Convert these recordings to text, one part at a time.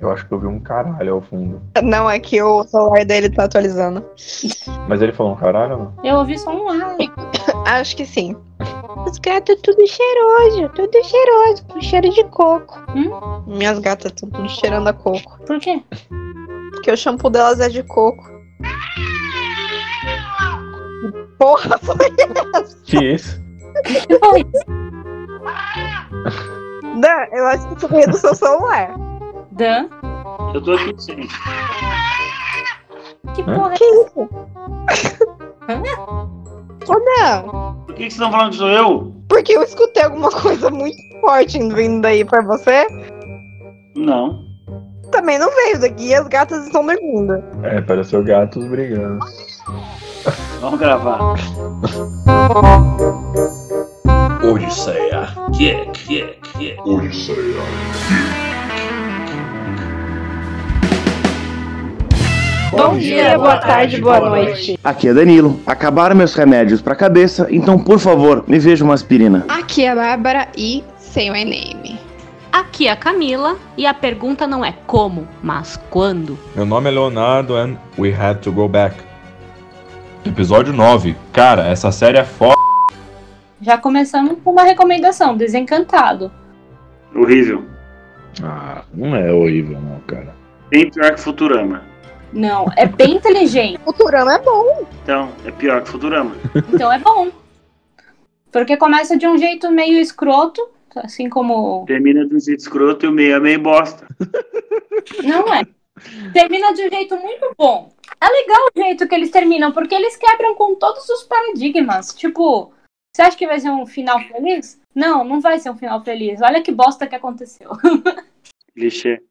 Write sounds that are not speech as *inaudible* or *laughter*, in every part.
Eu acho que eu vi um caralho ao fundo. Não, é que o celular dele tá atualizando. Mas ele falou um caralho ou não? Eu ouvi só um ar. Acho que sim. Os gatos tudo cheiroso, tudo cheiroso, com cheiro de coco. Hum? Minhas gatas estão tudo cheirando a coco. Por quê? Porque o shampoo delas é de coco. Porra, *laughs* foi essa? Que isso? Que foi isso? Dan, eu acho que veio do seu celular. Dan? Eu tô aqui sim. Que Hã? porra é Que isso? Ô, Dan, Por que, que vocês estão falando que sou eu? porque eu escutei alguma coisa muito forte vindo daí pra você. Não. Também não veio daqui e as gatas estão dormindo. É, pareceu gatos brigando. Vamos gravar. Odisseia. Geek, geek, geek. Bom dia, boa tarde, boa noite. Aqui é Danilo. Acabaram meus remédios pra cabeça, então por favor, me veja uma aspirina. Aqui é a Bárbara e Say My Name. Aqui é a Camila e a pergunta não é como, mas quando. Meu nome é Leonardo and we had to go back. Episódio 9. Cara, essa série é foda. Já começamos com uma recomendação, Desencantado. Horrível. Ah, não é horrível, não, cara. Bem pior que Futurama. Não, é bem inteligente, Futurama é bom. Então, é pior que Futurama. então é bom. Porque começa de um jeito meio escroto, assim como. Termina de um jeito escroto e o meio é meio bosta. Não é. Termina de um jeito muito bom. É legal o jeito que eles terminam, porque eles quebram com todos os paradigmas. Tipo, você acha que vai ser um final feliz? Não, não vai ser um final feliz. Olha que bosta que aconteceu. *laughs* Clichê.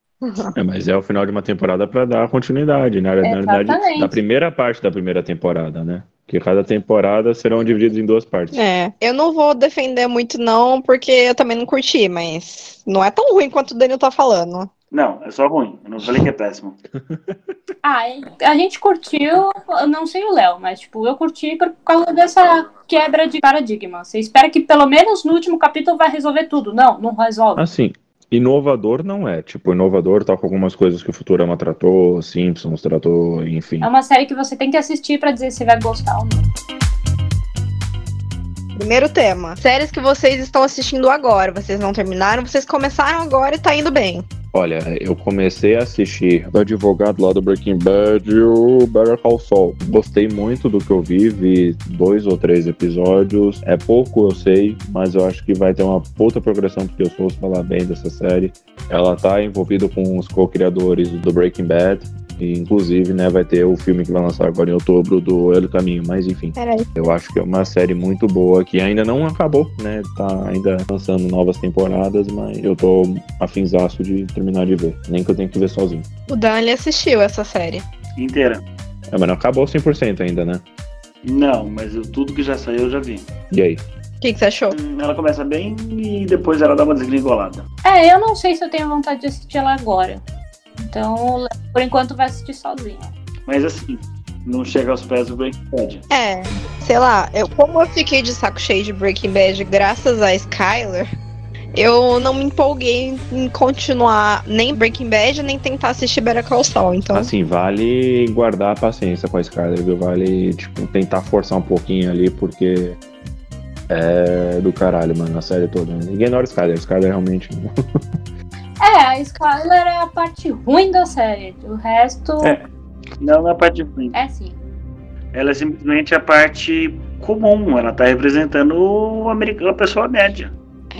É, mas é o final de uma temporada pra dar continuidade, né? Na da primeira parte da primeira temporada, né? Que cada temporada serão divididas em duas partes. É, eu não vou defender muito não, porque eu também não curti, mas não é tão ruim quanto o Daniel tá falando. Não, é só ruim. Eu não falei que é péssimo. *laughs* Ah, a gente curtiu, eu não sei o Léo, mas tipo, eu curti por causa dessa quebra de paradigma. Você espera que pelo menos no último capítulo vai resolver tudo. Não, não resolve. Assim, inovador não é. Tipo, inovador tá com algumas coisas que o Futurama tratou, Simpsons tratou, enfim. É uma série que você tem que assistir pra dizer se vai gostar ou não. Primeiro tema. Séries que vocês estão assistindo agora. Vocês não terminaram, vocês começaram agora e tá indo bem. Olha, eu comecei a assistir o advogado lá do Breaking Bad e o Better Call Saul. Gostei muito do que eu vi, vi dois ou três episódios. É pouco, eu sei, mas eu acho que vai ter uma puta progressão, porque eu sou falar bem dessa série. Ela tá envolvida com os co-criadores do Breaking Bad. E, inclusive, né, vai ter o filme que vai lançar agora em outubro do El Caminho. Mas enfim, eu acho que é uma série muito boa que ainda não acabou, né? Tá ainda lançando novas temporadas, mas eu tô afinzaço de terminar de ver. Nem que eu tenha que ver sozinho. O Dan ele assistiu essa série. Inteira. É, mas não acabou 100% ainda, né? Não, mas eu- tudo que já saiu eu já vi. E aí? O que, que você achou? Hum, Ela começa bem e depois ela dá uma desgringolada. É, eu não sei se eu tenho vontade de assistir ela agora. Então, por enquanto, vai assistir sozinho. Mas assim, não chega aos pés do Breaking Bad. É, sei lá, eu, como eu fiquei de saco cheio de Breaking Bad graças a Skyler, eu não me empolguei em continuar nem Breaking Bad, nem tentar assistir Better Call Saul, então... Assim, vale guardar a paciência com a Skyler, viu? Vale, tipo, tentar forçar um pouquinho ali, porque é do caralho, mano, a série toda. Ignora a Skyler, a Skyler realmente não. *laughs* É, a Skyler é a parte ruim da série. O resto É. Não na parte ruim. é sim. Ela é simplesmente a parte comum. Ela tá representando o americano, a pessoa média.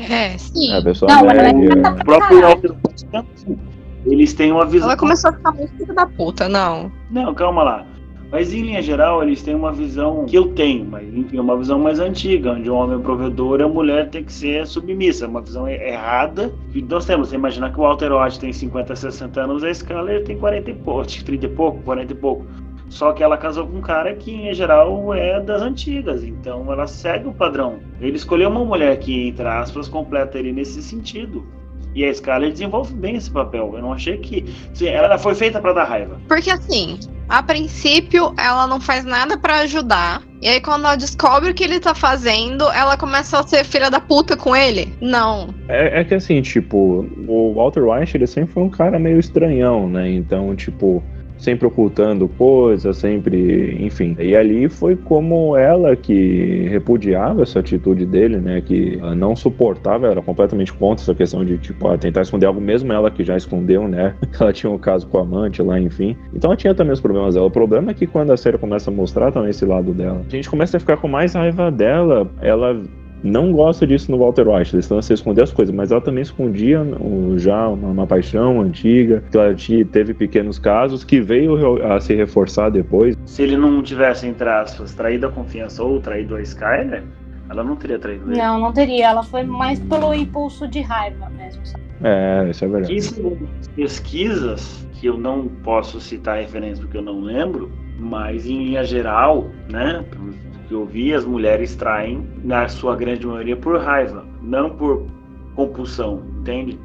É, sim. A pessoa Não, ela é média. O próprio White também. Eles têm uma visão. Ela começou a ficar muito da puta, não. Não, calma lá. Mas em linha geral, eles têm uma visão que eu tenho, mas enfim, uma visão mais antiga, onde o homem é provedor e a mulher tem que ser submissa. Uma visão errada. E nós temos, você imaginar que o Walter White tem 50, 60 anos, a Skyler tem 40 e pouco, acho que 30 e pouco, 40 e pouco. Só que ela casou com um cara que, em geral, é das antigas, então ela segue o padrão. Ele escolheu uma mulher que, entre aspas, completa ele nesse sentido. E a Skyler desenvolve bem esse papel. Eu não achei que. Sim, ela foi feita para dar raiva. Porque assim, a princípio ela não faz nada pra ajudar E aí, quando ela descobre o que ele tá fazendo, ela começa a ser filha da puta com ele? Não. É, é que assim, tipo, o Walter White, ele sempre foi um cara meio estranhão, né? Então, tipo, sempre ocultando coisas, sempre, enfim. E ali foi como ela que repudiava essa atitude dele, né? Que não suportava, era completamente contra essa questão de, tipo, ah, tentar esconder algo, mesmo ela que já escondeu, né? *laughs* Ela tinha um caso com a amante lá, enfim. Então ela tinha também os problemas dela. O problema é que quando a série começa a mostrar também esse lado dela, a gente começa a ficar com mais raiva dela. Ela não gosta disso no Walter White, eles estão a se esconder as coisas, mas ela também escondia o- já uma, uma paixão antiga, que ela tinha, teve pequenos casos que veio a se reforçar depois. Se ele não tivesse, entre aspas, traído a confiança ou traído a Skyler, ela não teria traído ele. Não, não teria. Ela foi mais pelo impulso de raiva mesmo. sabe? É, isso é verdade. As pesquisas, que eu não posso citar referências porque eu não lembro, mas em linha geral, né, que eu vi, as mulheres traem, na sua grande maioria, por raiva, não por compulsão, entende?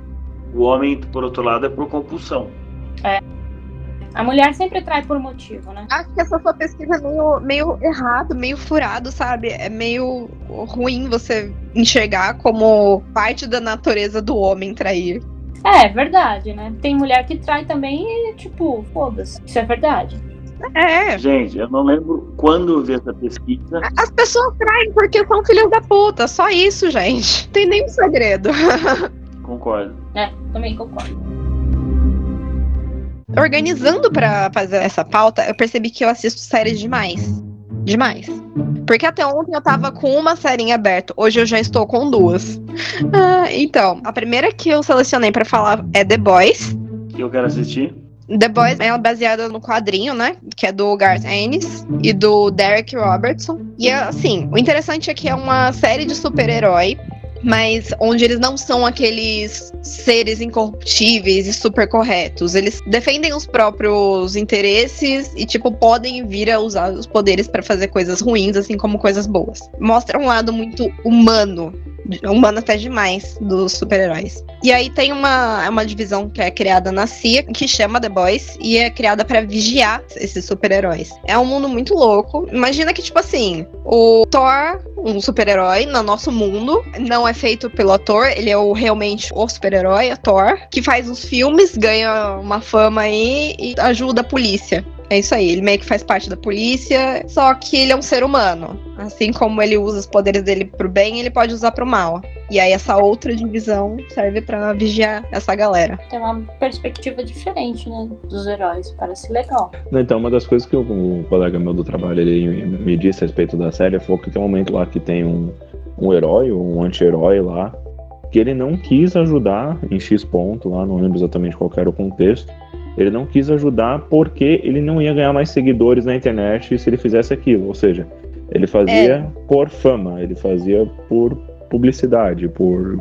O homem, por outro lado, é por compulsão. A mulher sempre trai por motivo, né? Acho que essa sua pesquisa é meio, meio errado, meio furado, sabe? É meio ruim você enxergar como parte da natureza do homem trair. É, verdade, né? Tem mulher que trai também e, tipo, foda-se. Isso é verdade. É. Gente, eu não lembro quando eu vi essa pesquisa. As pessoas traem porque são filhos da puta. Só isso, gente. Não tem nenhum segredo. *laughs* Concordo. É, também concordo. Organizando pra fazer essa pauta, eu percebi que eu assisto séries demais. Demais. Porque até ontem eu tava com uma série em aberto. Hoje eu já estou com duas. Ah, então, a primeira que eu selecionei pra falar é The Boys. Que eu quero assistir. The Boys é baseada no quadrinho, né? Que é do Garth Ennis e do Derek Robertson. E assim, o interessante é que é uma série de super-herói, mas onde eles não são aqueles seres incorruptíveis e super corretos. Eles defendem os próprios interesses e, tipo, podem vir a usar os poderes pra fazer coisas ruins, assim como coisas boas. Mostra um lado muito humano humano até demais dos super-heróis. E aí tem uma, uma divisão que é criada na CIA, que chama The Boys, e é criada pra vigiar esses super-heróis. É um mundo muito louco. Imagina que, tipo assim, o Thor, um super-herói no nosso mundo, não é feito pelo ator, ele é o, realmente o super-herói, o Thor, que faz os filmes, ganha uma fama aí e ajuda a polícia. É isso aí, ele meio que faz parte da polícia, só que ele é um ser humano. Assim como ele usa os poderes dele pro bem, ele pode usar pro mal. E aí essa outra divisão serve pra vigiar essa galera. Tem uma perspectiva diferente, né? Dos heróis. Parece legal. Então, uma das coisas que o, um colega meu do trabalho ele me disse a respeito da série foi que tem um momento lá que tem um, um herói, um anti-herói lá, que ele não quis ajudar em X ponto lá, não lembro exatamente qual era o contexto. Ele não quis ajudar porque ele não ia ganhar mais seguidores na internet se ele fizesse aquilo. Ou seja, ele fazia É. por fama, ele fazia por publicidade, por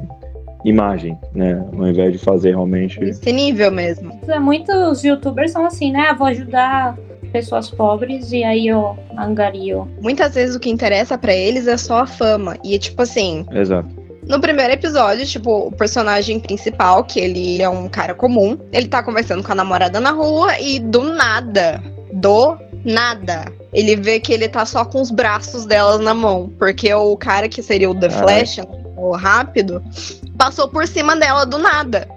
imagem, né? Ao invés de fazer realmente. Esse nível mesmo. Muitos youtubers são assim, né? Ah, vou ajudar pessoas pobres e aí eu angario. Muitas vezes o que interessa pra eles é só a fama. E tipo assim, Exato. No primeiro episódio, tipo, o personagem principal, que ele é um cara comum, ele tá conversando com a namorada na rua e do nada, do nada, ele vê que ele tá só com os braços delas na mão. Porque o cara que seria o The Caralho. Flash, o rápido, passou por cima dela do nada.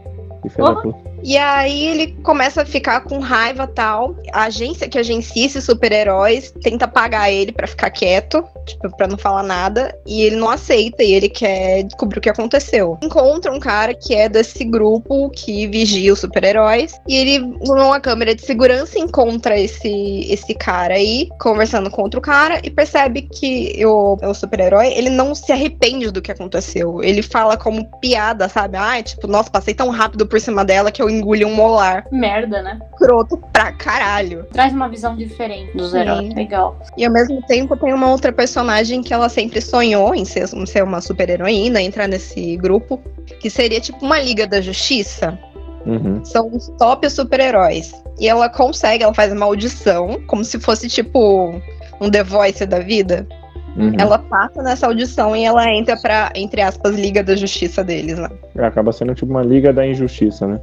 Que filho da puta. E aí ele começa a ficar com raiva tal. A agência que agencia esses super-heróis tenta pagar ele pra ficar quieto, tipo, pra não falar nada. E ele não aceita e ele quer descobrir o que aconteceu. Encontra um cara que é desse grupo que vigia os super-heróis. E ele, numa câmera de segurança, encontra esse, esse cara aí, conversando com outro cara, e percebe que o, o super-herói, ele não se arrepende do que aconteceu. Ele fala como piada, sabe? Ah, tipo, nossa, passei tão rápido por cima dela que eu engoli um molar. Merda, né? Croto pra caralho. Traz uma visão diferente dos heróis. Legal. E ao mesmo tempo tem uma outra personagem que ela sempre sonhou em ser, em ser uma super-heroína, entrar nesse grupo, que seria tipo uma Liga da Justiça. Uhum. São os top super-heróis. E ela consegue, ela faz uma audição, como se fosse tipo um The Voice da vida. Uhum. Ela passa nessa audição e ela entra pra, entre aspas, Liga da Justiça deles lá. É, Acaba sendo tipo uma liga da injustiça, né?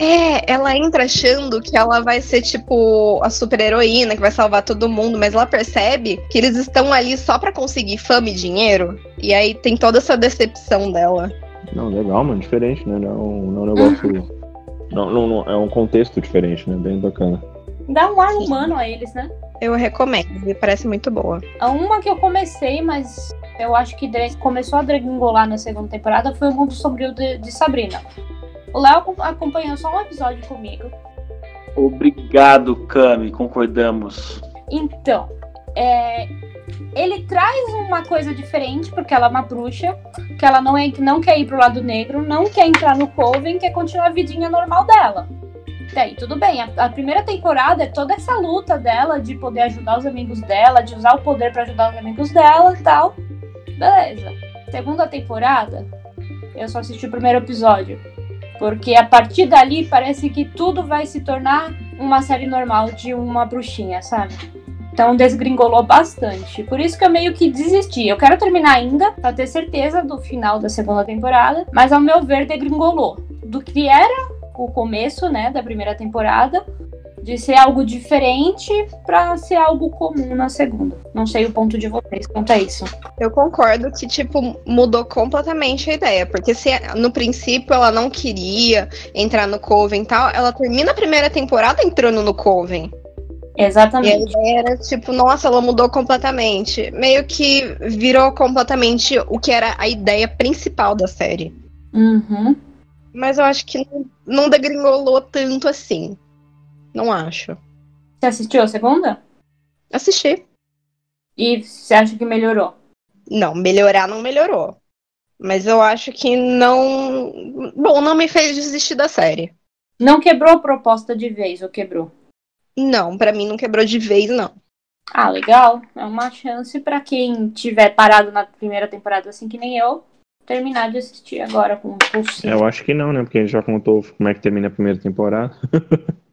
É, ela entra achando que ela vai ser tipo a super heroína que vai salvar todo mundo, mas ela percebe que eles estão ali só pra conseguir fama e dinheiro. E aí tem toda essa decepção dela. Não, legal, mano, diferente, né? Não, é um- não é um negócio. não, não, não- é um contexto diferente, né? Bem bacana. Dá um ar humano a eles, né? Eu recomendo, me parece muito boa. A uma que eu comecei, mas eu acho que começou a degringolar na segunda temporada foi o Mundo Sombrio de, de Sabrina. O Léo acom- acompanhou só um episódio comigo. Obrigado, Cami, concordamos. Então, é, ele traz uma coisa diferente, porque ela é uma bruxa, que ela não, é, não quer ir pro lado negro, não quer entrar no Coven, quer continuar a vidinha normal dela. Daí, tudo bem. A, a primeira temporada é toda essa luta dela de poder ajudar os amigos dela, de usar o poder pra ajudar os amigos dela e tal. Beleza. Segunda temporada, eu só assisti o primeiro episódio. Porque a partir dali parece que tudo vai se tornar uma série normal de uma bruxinha, sabe? Então desgringolou bastante. Por isso que eu meio que desisti. Eu quero terminar ainda, pra ter certeza do final da segunda temporada. Mas ao meu ver, degringolou. Do que era o começo, né, da primeira temporada. De ser algo diferente pra ser algo comum na segunda. Não sei o ponto de vocês quanto a isso. Eu concordo que, tipo, mudou completamente a ideia. Porque se no princípio ela não queria entrar no Coven e tal, ela termina a primeira temporada entrando no Coven. E a Exatamente. ideia era, tipo, nossa, ela mudou completamente. Meio que virou completamente o que era a ideia principal da série. Uhum. Mas eu acho que não, não degringolou tanto assim. Não acho. Você assistiu a segunda? Assisti. E você acha que melhorou? Não, melhorar não melhorou. Mas eu acho que não. Bom, não me fez desistir da série. Não quebrou a proposta de vez, ou quebrou? Não, pra mim não quebrou de vez, não. Ah, legal. É uma chance pra quem tiver parado na primeira temporada, assim que nem eu, terminar de assistir agora com pulsinho. Eu acho que não, né? Porque a gente já contou como é que termina a primeira temporada. *laughs*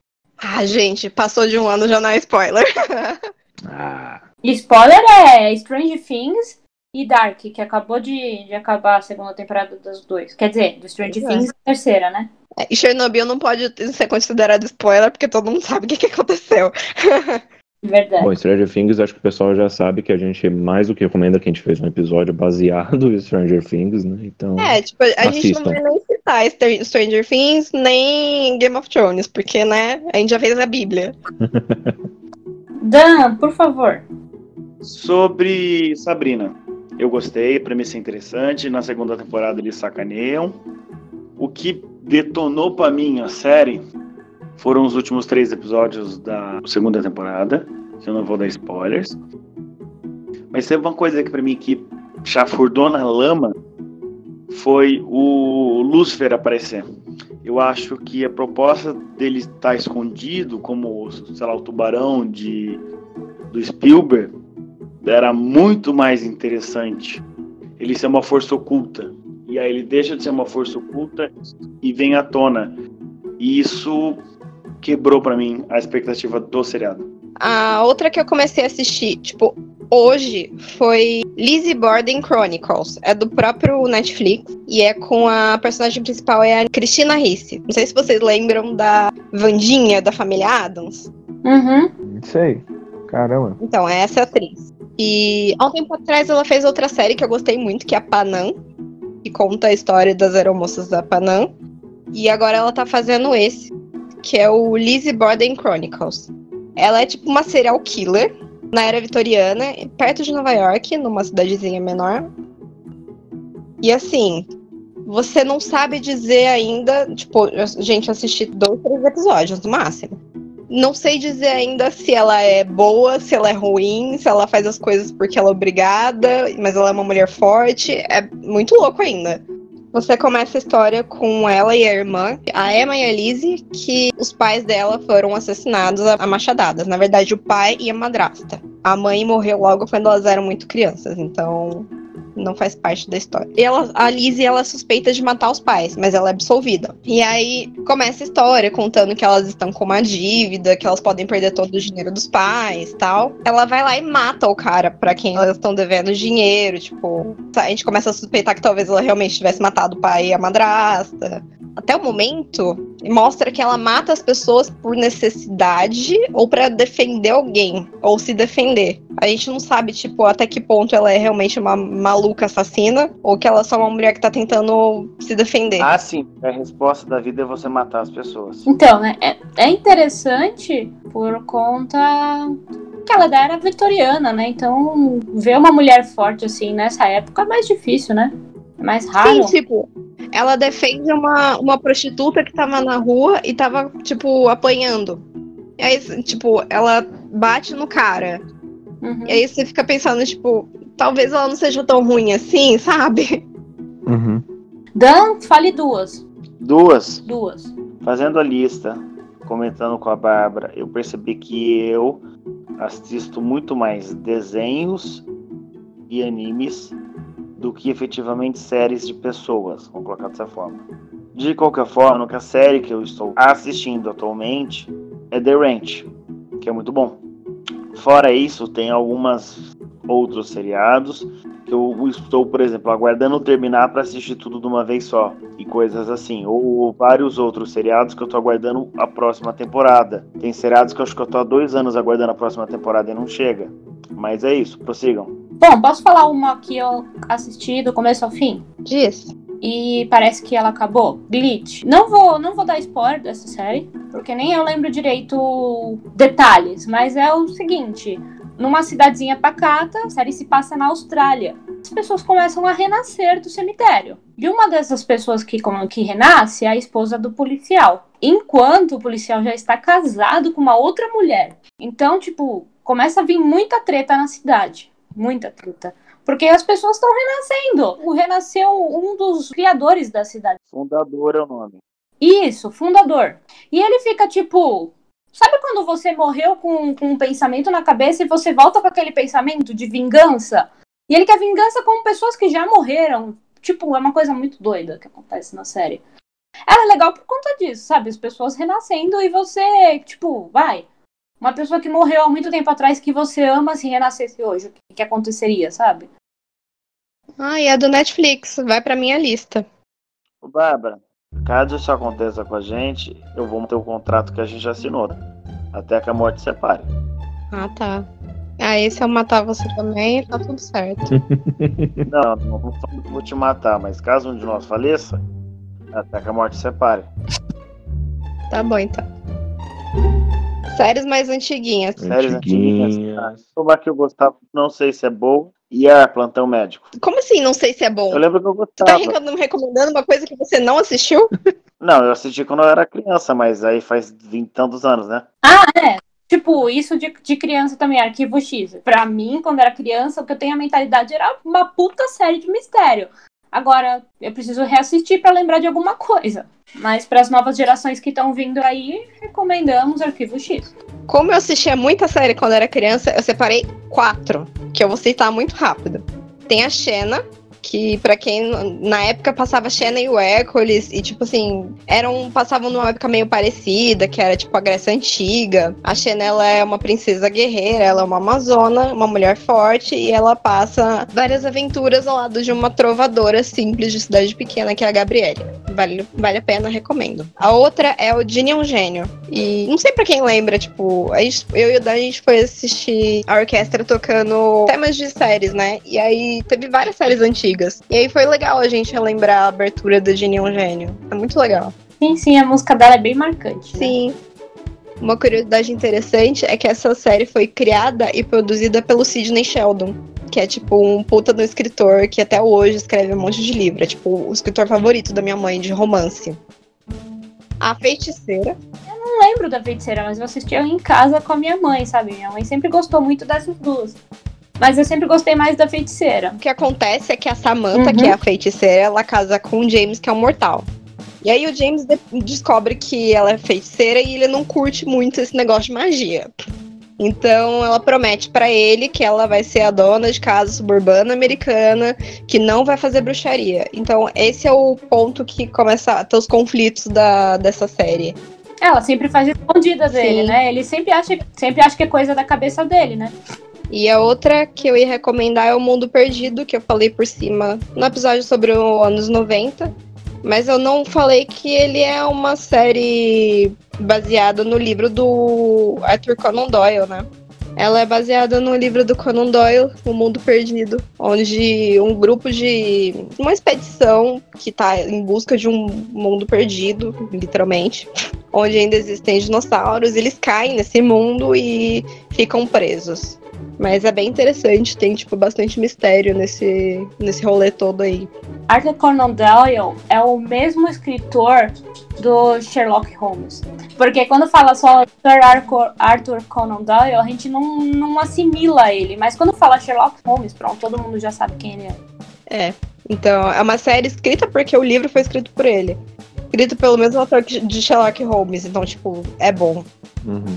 Ah, gente, passou de um ano já não é spoiler. *laughs* Ah, Spoiler é Strange Things e Dark, que acabou de, de acabar a segunda temporada dos dois. Quer dizer, do Strange Pois é. Things a terceira, né? E Chernobyl não pode ser considerado spoiler porque todo mundo sabe o que, que aconteceu. *laughs* Verdade. bom, Stranger Things, acho que o pessoal já sabe que a gente mais do que recomenda que a gente fez um episódio baseado em Stranger Things, né? Então, É, tipo, a gente não Assistam. vai nem citar Str- Stranger Things nem Game of Thrones, porque, né, a gente já fez a Bíblia. *laughs* Dan, por favor. Sobre Sabrina, eu gostei, a premissa é interessante. Na segunda temporada eles sacaneiam. O que detonou pra mim a série foram os últimos três episódios da segunda temporada. Eu não vou dar spoilers. Mas teve uma coisa que pra mim que chafurdou na lama foi o Lúcifer aparecer. Eu acho que a proposta dele estar escondido, como, sei lá, o tubarão de, do Spielberg, era muito mais interessante ele ser uma força oculta. E aí ele deixa de ser uma força oculta e vem à tona. E isso quebrou pra mim a expectativa do seriado. A outra que eu comecei a assistir, tipo, hoje foi Lizzie Borden Chronicles. É do próprio Netflix. E é com a personagem principal, é a Christina Ricci. Não sei se vocês lembram da Vandinha, da família Adams. Uhum. não sei. Caramba. Então, é essa atriz. E há um tempo atrás ela fez outra série que eu gostei muito, que é a Panam, que conta a história das aeromoças da Panam. E agora ela tá fazendo esse, que é o Lizzie Borden Chronicles. Ela é tipo uma serial killer na era vitoriana, perto de Nova York, numa cidadezinha menor. E assim, você não sabe dizer ainda, tipo, gente, eu assisti dois, três episódios no máximo. Não sei dizer ainda se ela é boa, se ela é ruim, se ela faz as coisas porque ela é obrigada, mas ela é uma mulher forte. É muito louco ainda. Você começa a história com ela e a irmã, a Emma e a Lizzie, que os pais dela foram assassinados a machadadas. Na verdade, o pai e a madrasta. A mãe morreu logo quando elas eram muito crianças, então não faz parte da história. E ela, a Lizzie, ela é suspeita de matar os pais, mas ela é absolvida. E aí começa a história contando que elas estão com uma dívida, que elas podem perder todo o dinheiro dos pais, tal. Ela vai lá e mata o cara pra quem elas estão devendo dinheiro, tipo, a gente começa a suspeitar que talvez ela realmente tivesse matado o pai e a madrasta. Até o momento, mostra que ela mata as pessoas por necessidade ou pra defender alguém, ou se defender. A gente não sabe, tipo, até que ponto ela é realmente uma maluca assassina, ou que ela é só uma mulher que tá tentando se defender. Ah, sim. A resposta da vida é você matar as pessoas. Então, né? É, é interessante por conta que ela era vitoriana, né? Então, ver uma mulher forte assim nessa época é mais difícil, né? É mais raro. Sim, tipo, ela defende uma, uma prostituta que tava na rua e tava, tipo, apanhando. E aí, tipo, ela bate no cara. Uhum. E aí você fica pensando, tipo, talvez ela não seja tão ruim assim, sabe? Uhum. Dan, fale duas. Duas. Duas. Fazendo a lista, comentando com a Bárbara, eu percebi que eu assisto muito mais desenhos e animes do que efetivamente séries de pessoas, vamos colocar dessa forma. De qualquer forma, a série que eu estou assistindo atualmente é The Ranch, que é muito bom. Fora isso, tem algumas outros seriados que eu estou, por exemplo, aguardando terminar para assistir tudo de uma vez só e coisas assim, ou vários outros seriados que eu estou aguardando a próxima temporada. Tem seriados que eu acho que eu estou há dois anos aguardando a próxima temporada e não chega. Mas é isso, prossigam. Bom, posso falar uma que eu assisti do começo ao fim? Diz. E parece que ela acabou. Glitch. Não vou, não vou dar spoiler dessa série, porque nem eu lembro direito detalhes, mas é o seguinte: numa cidadezinha pacata, a série se passa na Austrália. As pessoas começam a renascer do cemitério. E uma dessas pessoas que, como- que renasce é a esposa do policial. Enquanto o policial já está casado com uma outra mulher. Então, tipo, começa a vir muita treta na cidade. Muita treta. Porque as pessoas estão renascendo. O renasceu um dos criadores da cidade. Fundador é o nome. Isso, fundador. E ele fica tipo. Sabe quando você morreu com, com um pensamento na cabeça e você volta com aquele pensamento de vingança? E ele quer vingança com pessoas que já morreram. Tipo, é uma coisa muito doida que acontece na série. Ela é legal por conta disso, sabe? As pessoas renascendo e você, tipo, vai. Uma pessoa que morreu há muito tempo atrás que você ama se renascesse hoje. O que, que aconteceria, sabe? Ah, e é do Netflix. Vai pra minha lista. Ô, Bárbara, caso isso aconteça com a gente, eu vou manter o contrato que a gente já assinou. Até que a morte separe. Ah, tá. Aí se eu matar você também, tá tudo certo. *laughs* Não, não vou te matar, mas caso um de nós faleça, até que a morte separe. Tá bom, então. Séries mais antiguinhas. Séries antiguinhas. Antiguinhas. Uma que eu gostava, não sei se é boa, e é Plantão Médico. Como assim? Não sei se é bom. Eu lembro que eu Tu tá gostava. recom- recomendando uma coisa que você não assistiu? *laughs* Não, eu assisti quando eu era criança, mas aí faz 20 e tantos anos, né? Ah, é. Tipo, isso de, de criança também, Arquivo X. Pra mim, quando era criança, o que eu tenho a mentalidade era uma puta série de mistério. Agora, eu preciso reassistir pra lembrar de alguma coisa. Mas para as novas gerações que estão vindo aí, recomendamos Arquivo X. Como eu assistia muita série quando era criança, eu separei quatro, que eu vou citar muito rápido. Tem a Xena, que pra quem na época passava Xena e o Hércules, e tipo assim, eram, passavam numa época meio parecida, que era tipo a Grécia Antiga. A Xena ela é uma princesa guerreira, ela é uma amazona, uma mulher forte, e ela passa várias aventuras ao lado de uma trovadora simples de cidade pequena, que é a Gabriele. Vale, vale a pena, recomendo. A outra é o Ginny é um Gênio. E não sei pra quem lembra, tipo, gente- eu e o Dan, a gente foi assistir a orquestra tocando temas de séries, né? E aí teve várias séries antigas. E aí foi legal a gente relembrar a abertura do Ginny é um Gênio. É muito legal. Sim, sim, a música dela é bem marcante. né? Sim. Uma curiosidade interessante é que essa série foi criada e produzida pelo Sidney Sheldon, que é tipo um puta do escritor que até hoje escreve um monte de livro. É tipo o escritor favorito da minha mãe de romance. A Feiticeira. não lembro da feiticeira, mas eu assistia em casa com a minha mãe, sabe? Minha mãe sempre gostou muito dessas duas. Mas eu sempre gostei mais da feiticeira. O que acontece é que a Samantha, Uhum. que é a feiticeira, ela casa com o James, que é um mortal. E aí o James de- descobre que ela é feiticeira e ele não curte muito esse negócio de magia. Então ela promete pra ele que ela vai ser a dona de casa suburbana americana, que não vai fazer bruxaria. Então esse é o ponto que começa a ter os conflitos da, dessa série. Ela sempre faz escondida dele, né? Ele sempre acha, sempre acha que é coisa da cabeça dele, né? E a outra que eu ia recomendar é o Mundo Perdido, que eu falei por cima no episódio sobre os anos 90. Mas eu não falei que ele é uma série baseada no livro do Arthur Conan Doyle, né? Ela é baseada no livro do Conan Doyle, O Mundo Perdido, onde um grupo de. uma expedição que tá em busca de um mundo perdido, literalmente, onde ainda existem dinossauros, eles caem nesse mundo e ficam presos. Mas é bem interessante, tem tipo bastante mistério nesse, nesse rolê todo aí. Arthur Conan Doyle é o mesmo escritor do Sherlock Holmes. Porque quando fala só Sir Arthur- Arthur Conan Doyle, a gente não, não assimila ele. Mas quando fala Sherlock Holmes, pronto, todo mundo já sabe quem ele é. É. Então, é uma série escrita porque o livro foi escrito por ele. Escrito pelo mesmo autor que- de Sherlock Holmes. Então, tipo, é bom. Uhum.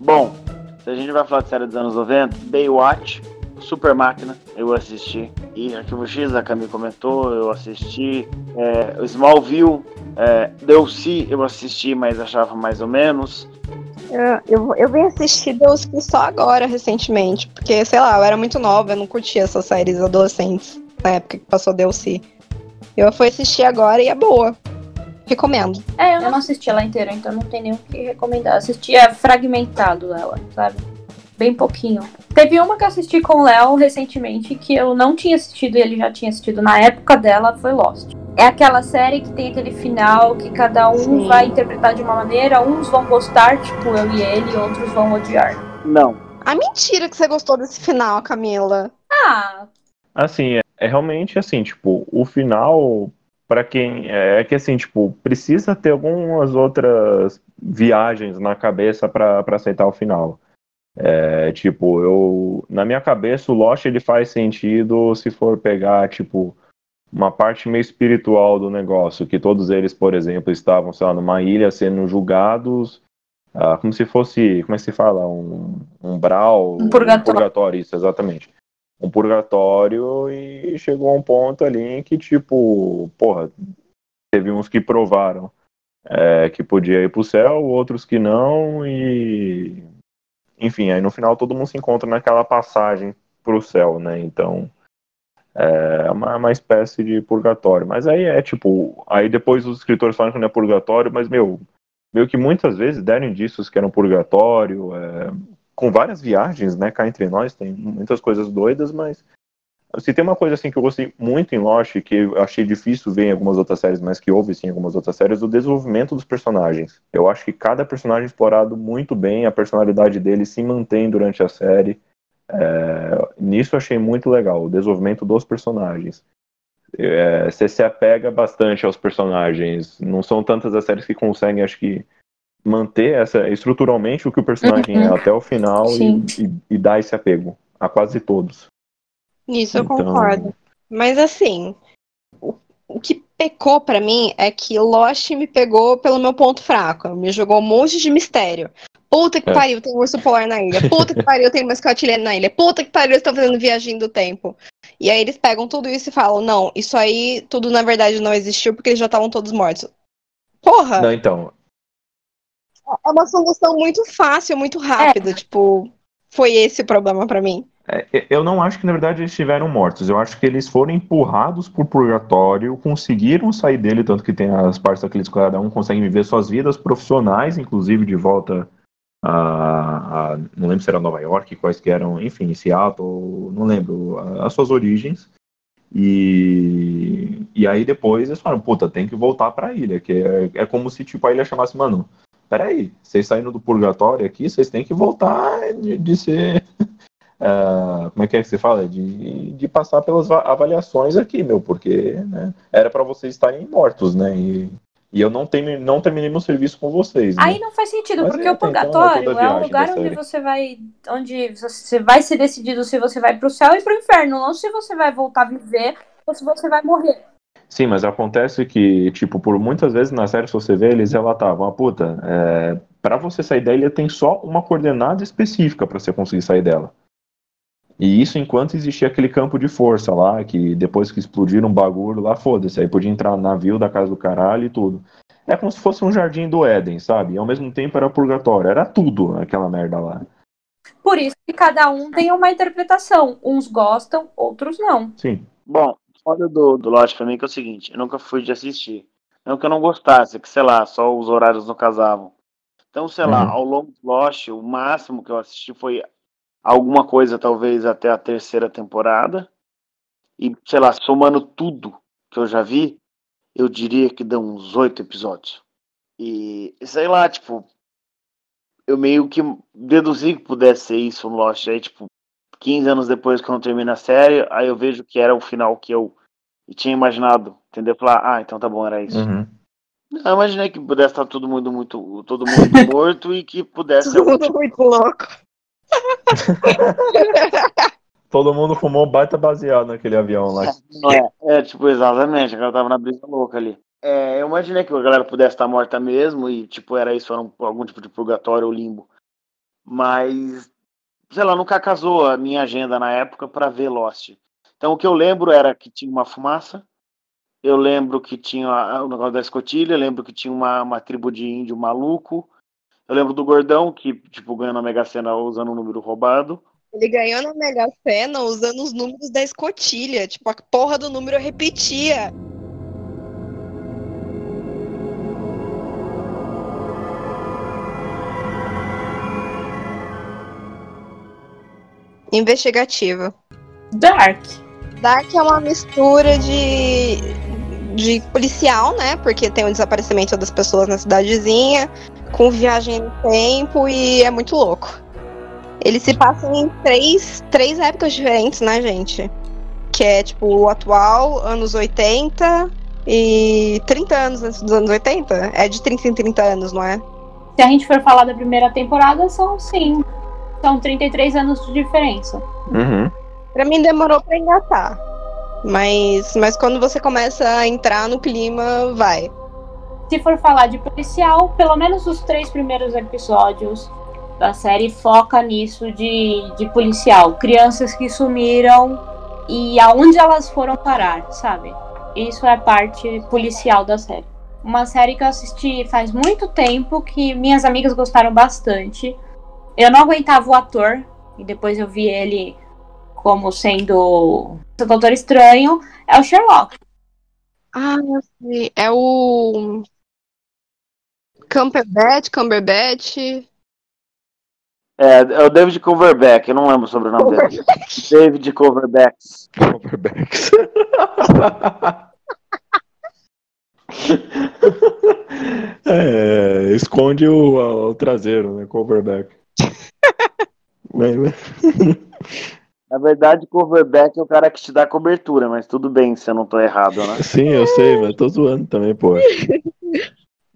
Bom, se a gente vai falar de série dos anos 90, Baywatch, Super Máquina, eu assisti. E Arquivo X, a Cami comentou, eu assisti. É, Smallville, é, Delcy, eu assisti, mas achava mais ou menos. Eu, eu, eu vim assistir Deus só agora, recentemente. Porque, sei lá, eu era muito nova, eu não curtia essas séries adolescentes na época que passou DLC. Eu fui assistir agora e é boa. Recomendo. É, eu não assisti ela inteira, então não tem nem o que recomendar. Eu Assistia fragmentado ela, sabe? Bem pouquinho. Teve uma que eu assisti com o Léo recentemente que eu não tinha assistido e ele já tinha assistido na época dela, foi Lost. É aquela série que tem aquele final que cada um Sim. vai interpretar de uma maneira, uns vão gostar, tipo eu e ele, e outros vão odiar. Não. A mentira que você gostou desse final, Camila. Ah, Assim, é, é realmente assim, tipo, o final, pra quem. É que assim, tipo, precisa ter algumas outras viagens na cabeça pra aceitar o final. É, tipo, eu. Na minha cabeça, o Lost ele faz sentido se for pegar, tipo, uma parte meio espiritual do negócio, que todos eles, por exemplo, estavam, sei lá, numa ilha sendo julgados. ah, como se fosse, como é que se fala? Um um Um purgatório. purgatório, isso, exatamente um purgatório e chegou a um ponto ali em que, tipo, porra, teve uns que provaram é, que podia ir pro céu, outros que não, e enfim, aí no final todo mundo se encontra naquela passagem pro céu, né? Então é uma, uma espécie de purgatório. Mas aí é tipo, aí depois os escritores falam que não é purgatório, mas meu, meio que muitas vezes deram indícios que era um purgatório, é, com várias viagens, né? Cá entre nós, tem muitas coisas doidas, mas se tem uma coisa assim que eu gostei muito em Lost, que eu achei difícil ver em algumas outras séries, mas que houve sim em algumas outras séries, o desenvolvimento dos personagens. Eu acho que cada personagem explorado muito bem, a personalidade dele se mantém durante a série. É, nisso eu achei muito legal, o desenvolvimento dos personagens. É, você se apega bastante aos personagens. Não são tantas as séries que conseguem, acho que, manter essa estruturalmente o que o personagem é até o final e, e, e dar esse apego a quase todos. Nisso eu Então- concordo. Mas assim, o, o que pecou pra mim é que Lost me pegou pelo meu ponto fraco. Me jogou um monte de mistério. Puta que É. pariu, tem um urso polar na ilha. Puta que *laughs* pariu, tem uma escotilha na ilha. Puta que pariu, eles estão fazendo viagem do tempo. E aí eles pegam tudo isso e falam: não, isso aí tudo na verdade não existiu porque eles já estavam todos mortos. Porra, Não, então, é uma solução muito fácil, muito rápida. Tipo, foi esse o problema pra mim. É, eu não acho que na verdade eles estiveram mortos. Eu acho que eles foram empurrados por purgatório, conseguiram sair dele, tanto que tem as partes daqueles que cada um consegue viver suas vidas profissionais, inclusive de volta a, a- não lembro se era Nova York, quais que eram, enfim, Seattle, não lembro, a- as suas origens. E, e aí depois eles falaram, puta, tem que voltar pra ilha, que é, é como se tipo a ilha chamasse, mano, peraí, vocês saindo do purgatório aqui, vocês têm que voltar de, de ser ah, *laughs* como é que é que se fala? De, de passar pelas va- avaliações aqui, meu, porque né, era para vocês estarem mortos, né? E, e eu não, tenho, não terminei meu serviço com vocês. Né? Aí não faz sentido, Mas porque é, o então, é purgatório toda a é um lugar onde você vai. onde você vai ser decidido se você vai pro céu e pro inferno, não se você vai voltar a viver ou se você vai morrer. Sim, mas acontece que, tipo, por muitas vezes na série, se você vê, eles relatavam, ah, puta, é, para você sair da ilha tem só uma coordenada específica para você conseguir sair dela. E isso enquanto existia aquele campo de força lá, que depois que explodiram um bagulho lá, foda-se, aí podia entrar no navio da casa do caralho e tudo. É como se fosse um jardim do Éden, sabe? E ao mesmo tempo era purgatório, era tudo aquela merda lá. Por isso que cada um tem uma interpretação. Uns gostam, outros não. Sim. Bom, foda do, do Lost pra mim que é o seguinte, eu nunca fui de assistir. Não que eu não gostasse, que, sei lá, só os horários não casavam. Então, sei lá, Uhum. ao longo do Lost, o máximo que eu assisti foi alguma coisa, talvez, até a terceira temporada. E, sei lá, somando tudo que eu já vi, eu diria que dão uns oito episódios. E, sei lá, tipo, eu meio que deduzi que pudesse ser isso no Lost. Aí, tipo, 15 anos depois que eu não termino a série, aí eu vejo que era o final que eu tinha imaginado. Entendeu? Falar, ah, então tá bom, era isso. Uhum. Eu imaginei que pudesse estar todo mundo muito, todo mundo *laughs* morto e que pudesse Todo mundo muito louco. *laughs* Todo mundo fumou um baita baseado naquele avião lá. Não é, é, tipo, exatamente, a galera tava na brisa louca ali. É, eu imaginei que a galera pudesse estar morta mesmo e, tipo, era isso, era um- algum tipo de purgatório ou limbo. Mas, sei lá, nunca casou a minha agenda na época pra ver Lost. Então, o que eu lembro era que tinha uma fumaça, eu lembro que tinha a- o negócio da escotilha, eu lembro que tinha uma, uma tribo de índio maluco, eu lembro do gordão que, tipo, ganhou na Mega Sena usando um número roubado. Ele ganhou na Mega Sena usando os números da escotilha. Tipo, a porra do número repetia. Investigativa. Dark. Dark é uma mistura de, de policial, né? Porque tem o desaparecimento das pessoas na cidadezinha, com viagem no tempo e é muito louco. Eles se passam em três, três épocas diferentes, né, gente? Que é tipo o atual, anos 80 e 30 anos antes dos anos 80? É de 30 em 30 anos, não é? Se a gente for falar da primeira temporada, são sim. São 33 anos de diferença. Uhum. Pra mim demorou pra engatar. Mas, mas quando você começa a entrar no clima, vai. Se for falar de policial, pelo menos os três primeiros episódios da série foca nisso de, de policial. Crianças que sumiram e aonde elas foram parar, sabe? Isso é parte policial da série. Uma série que eu assisti faz muito tempo, que minhas amigas gostaram bastante. Eu não aguentava o ator, e depois eu vi ele como sendo o Doutor Estranho, é o Sherlock. Ah, eu sei. É o. Cumberbatch, Cumberbatch. É, é o David Coverback, eu não lembro sobre o nome dele. David Coverback. Coverbacks. *laughs* é, esconde o, o traseiro, né? Coverback. *laughs* Na verdade, Coverback é o cara que te dá cobertura, mas tudo bem se eu não tô errado, né? *laughs* Sim, eu sei, mas tô zoando também, pô. *laughs*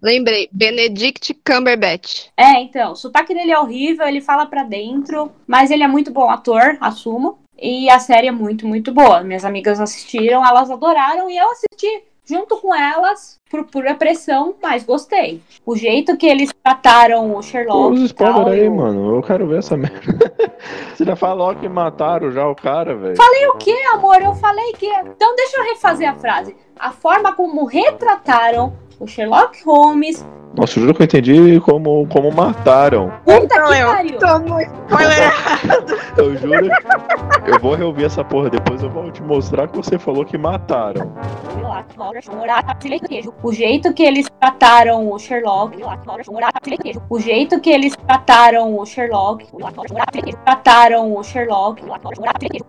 Lembrei, Benedict Cumberbatch. É, então, o sotaque dele é horrível, ele fala pra dentro, mas ele é muito bom ator, assumo. E a série é muito, muito boa. Minhas amigas assistiram, elas adoraram e eu assisti junto com elas por pura pressão, mas gostei. O jeito que eles trataram o Sherlock. Os spoilers aí, eu- mano. Eu quero ver essa merda. *laughs* Você já falou que mataram já o cara, velho. Falei o quê, amor? Eu falei que. Então deixa eu refazer a frase. A forma como retrataram o Sherlock Holmes. Nossa, eu juro que eu entendi como, como mataram. Puta Então, que eu pariu! Spoiler. Eu juro. Eu vou reouvir essa porra depois, eu vou te mostrar que você falou que mataram. O jeito que eles trataram o Sherlock. O jeito que eles trataram o Sherlock. Trataram o Sherlock.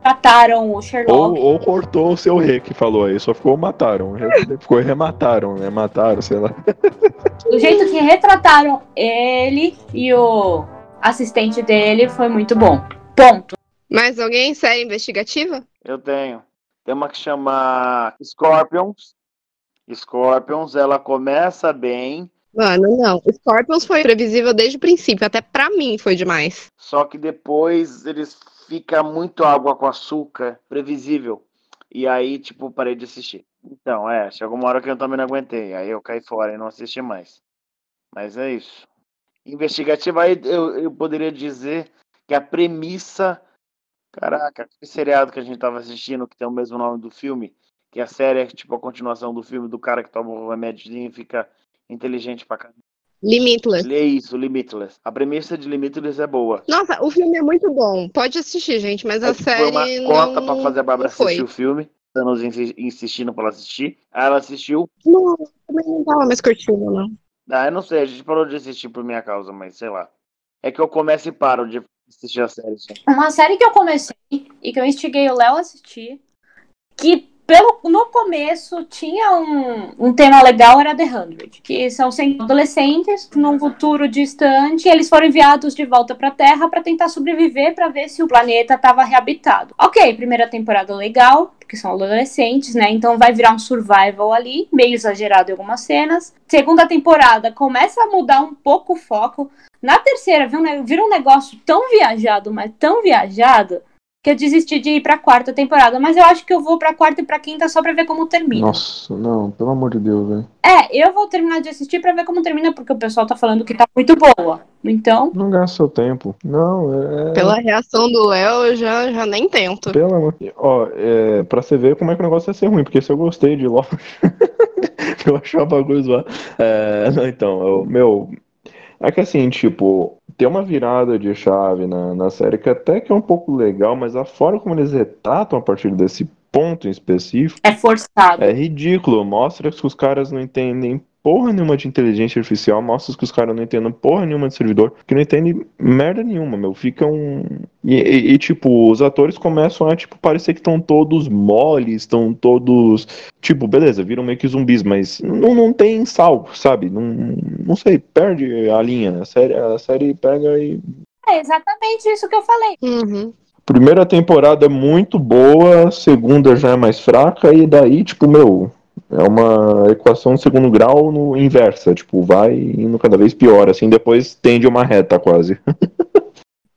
Trataram o Ou, Sherlock. ou cortou o seu rei que falou aí, só ficou mataram. Ficou remataram, né? Mataram, sei lá. O jeito que retrataram ele e o assistente dele foi muito bom. Ponto. Mais alguém? Série investigativa? Eu tenho. Tem uma que chama Scorpions. Scorpions, ela começa bem, Mano, não. Scorpions foi previsível desde o princípio. Até pra mim foi demais. só que depois eles fica muito água com açúcar, previsível. E aí, tipo, parei de assistir. Então, é, chegou uma hora que eu também não aguentei. Aí eu caí fora e não assisti mais. Mas é isso. Investigativa, aí eu, eu poderia dizer que a premissa. Caraca, que seriado que a gente tava assistindo, que tem o mesmo nome do filme, que a série é tipo a continuação do filme do cara que toma o remédiozinho e fica inteligente pra caramba. Limitless. É isso, Limitless. A premissa de Limitless é boa. Nossa, o filme é muito bom. Pode assistir, gente, mas a Aí, tipo, foi série uma não, cota pra fazer a Bárbara não foi. assistir o filme. anos insi- insistindo pra ela assistir. Aí ela assistiu. Não, também não tava mais curtindo, não. Ah, eu não sei, a gente parou de assistir por minha causa, mas sei lá. É que eu começo e paro de assistir a série. Uma série que eu comecei e que eu instiguei o Léo a assistir, que pelo, no começo tinha um, um tema legal, era The Hundred, que são sempre adolescentes num futuro distante, e eles foram enviados de volta pra Terra pra tentar sobreviver pra ver se o planeta estava reabitado. Ok, primeira temporada legal, porque são adolescentes, né? Então vai virar um survival ali, meio exagerado em algumas cenas. Segunda temporada começa a mudar um pouco o foco. Na terceira, ne- vira um negócio tão viajado, mas tão viajado, que eu desisti de ir pra quarta temporada. Mas eu acho que eu vou pra quarta e pra quinta só pra ver como termina. Nossa, não, pelo amor de Deus, velho. É, eu vou terminar de assistir pra ver como termina, porque o pessoal tá falando que tá muito boa. Então, Não gasta seu tempo. Não, é. Pela reação do Léo, eu já, já nem tento. Pelo amor. Ó, é, pra você ver como é que o negócio ia ser ruim, porque se eu gostei de Lost, *laughs* eu achava bagulho zoado. É, não, então, eu, meu. É que assim, tipo, tem uma virada de chave na, na série que até que é um pouco legal, mas a forma como eles retratam a partir desse ponto em específico é forçado. é ridículo. Mostra que os caras não entendem porra nenhuma de inteligência artificial, mostra que os caras não entendem porra nenhuma de servidor, que não entendem merda nenhuma, meu. Ficam. E, e- e, tipo, os atores começam a, tipo, parecer que estão todos moles, estão todos. Tipo, beleza, viram meio que zumbis, mas não, não tem sal, sabe? Não, não sei, perde a linha. A série, a série pega e. É exatamente isso que eu falei. Uhum. Primeira temporada é muito boa, segunda já é mais fraca, e daí, tipo, meu, é uma equação de segundo grau no inversa, tipo, vai indo cada vez pior, assim, depois tende uma reta quase. *laughs*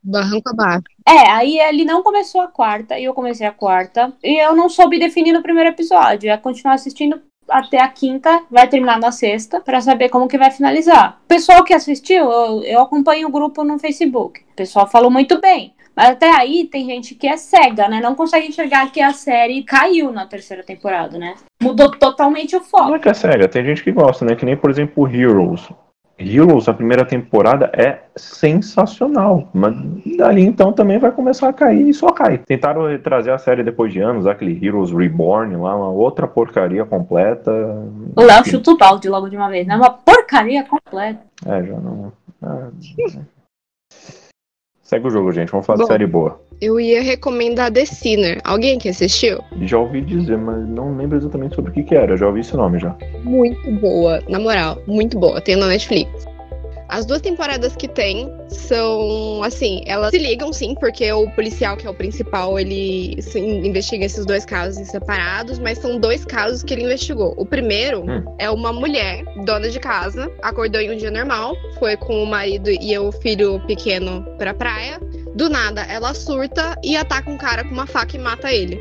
Barranco abaixo. É, aí ele não começou a quarta e eu comecei a quarta. E eu não soube definir no primeiro episódio. Ia continuar assistindo até a quinta, vai terminar na sexta, pra saber como que vai finalizar. O pessoal que assistiu, eu, eu acompanho o grupo no Facebook. O pessoal falou muito bem. Mas até aí tem gente que é cega, né? Não consegue enxergar que a série caiu na terceira temporada, né? Mudou totalmente o Não foco. é que é sério, tem gente que gosta, né? Que nem, por exemplo, Heroes. Heroes, a primeira temporada é sensacional, mas dali então também vai começar a cair e só cai. Tentaram trazer a série depois de anos, aquele Heroes Reborn lá, uma outra porcaria completa. O Léo chuta o balde logo de uma vez, né? Uma porcaria completa. É, já não. ah, *laughs* Segue o jogo, gente. Vamos falar de Bom. série boa. Eu ia recomendar The Sinner. Alguém que assistiu? Já ouvi dizer, mas não lembro exatamente sobre o que, que era. Já ouvi esse nome já. Muito boa, na moral, muito boa. Tem na Netflix. As duas temporadas que tem são, assim, elas se ligam sim, porque o policial, que é o principal, ele investiga esses dois casos separados, mas são dois casos que ele investigou. O primeiro Hum. é uma mulher, dona de casa, acordou em um dia normal, foi com o marido e o filho pequeno pra praia. Do nada, ela surta e ataca um cara com uma faca e mata ele.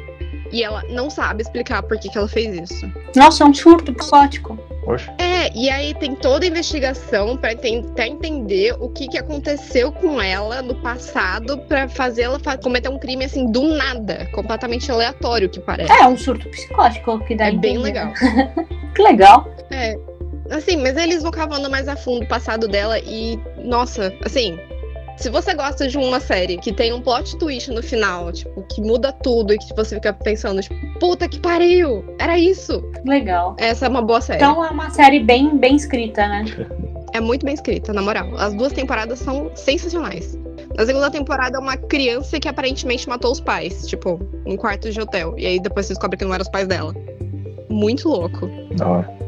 E ela não sabe explicar por que, que ela fez isso. Nossa, é um surto psicótico. Oxe. É, e aí tem toda a investigação pra tentar entender o que, que aconteceu com ela no passado pra fazer ela fa- cometer um crime assim do nada, completamente aleatório que parece. É um surto psicótico que dá É bem legal. *laughs* Que legal. É. Assim, mas eles vão cavando mais a fundo o passado dela e, nossa, assim, se você gosta de uma série que tem um plot twist no final, tipo, que muda tudo e que você fica pensando, tipo, puta que pariu, era isso. Legal. Essa é uma boa série. Então é uma série bem, bem escrita, né? É muito bem escrita, na moral. As duas temporadas são sensacionais. Na segunda temporada é uma criança que aparentemente matou os pais, tipo, num quarto de hotel. E aí depois você descobre que não eram os pais dela. Muito louco. Da hora.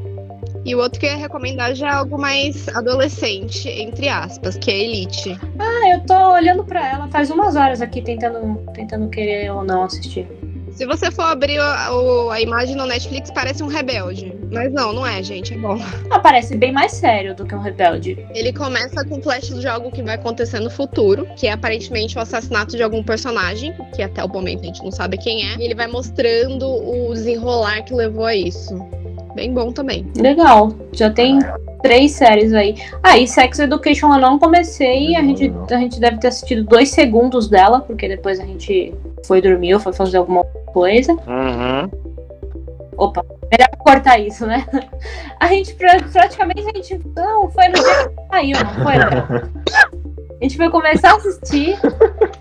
E o outro que eu ia recomendar já é algo mais adolescente, entre aspas, que é Elite. Ah, eu tô olhando pra ela faz umas horas aqui tentando, tentando querer ou não assistir. Se você for abrir a, a imagem no Netflix, parece um rebelde. Mas não, não é, gente, é bom. *laughs* Ah, parece bem mais sério do que um rebelde. Ele começa com flashes de algo que vai acontecer no futuro, que é aparentemente o assassinato de algum personagem, que até o momento a gente não sabe quem é. E ele vai mostrando o desenrolar que levou a isso. Bem bom também. Legal. Já tem três séries aí. Ah, e Sex Education eu não comecei. A gente, a gente deve ter assistido dois segundos dela, porque depois a gente foi dormir ou foi fazer alguma coisa. Uhum. Opa, melhor cortar isso, né? *laughs* A gente pra- praticamente a gente. Não, foi no dia que saiu, não foi, né? A gente foi começar a assistir.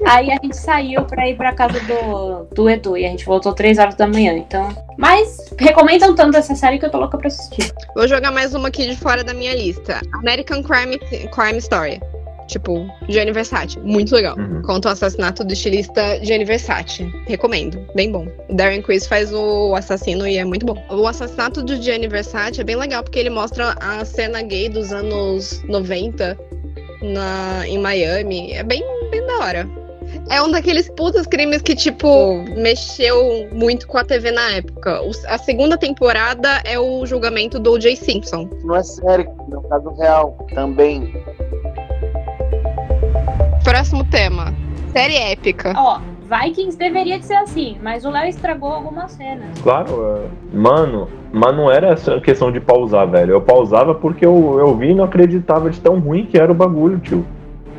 Aí a gente saiu pra ir pra casa do, do Edu e a gente voltou 3 horas da manhã. Então. Mas recomendam tanto essa série que eu tô louca pra assistir. Vou jogar mais uma aqui de fora da minha lista. American Crime, Crime Story. Tipo, Gianni Versace. Muito legal. Uhum. Conta o assassinato do estilista Gianni Versace. Recomendo. Bem bom. Darren Criss faz o assassino e é muito bom. O assassinato do Gianni Versace é bem legal porque ele mostra a cena gay dos anos 90 na, em Miami. É bem, bem da hora. É um daqueles putos crimes que, tipo, mexeu muito com a TV na época. O- a segunda temporada é o julgamento do O.J. Simpson. Não é sério, é um caso real também. Próximo tema. Série épica. Ó, Vikings deveria de ser assim, mas o Léo estragou algumas cenas. Claro, é. mano, mas não era essa questão de pausar, velho. Eu pausava porque eu, eu vi e não acreditava de tão ruim que era o bagulho, tio.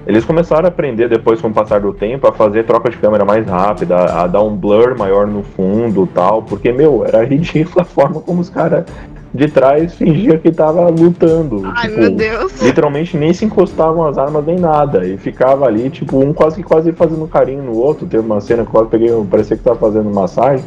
Eles começaram a aprender depois, com o passar do tempo, a fazer troca de câmera mais rápida, a dar um blur maior no fundo tal, porque, meu, era ridícula a forma como os caras de trás fingiam que tava lutando. Ai, tipo, meu Deus. literalmente nem se encostavam as armas nem nada. E ficava ali, tipo, um quase que quase fazendo carinho no outro. Teve uma cena que eu quase peguei, parecia que tava fazendo massagem.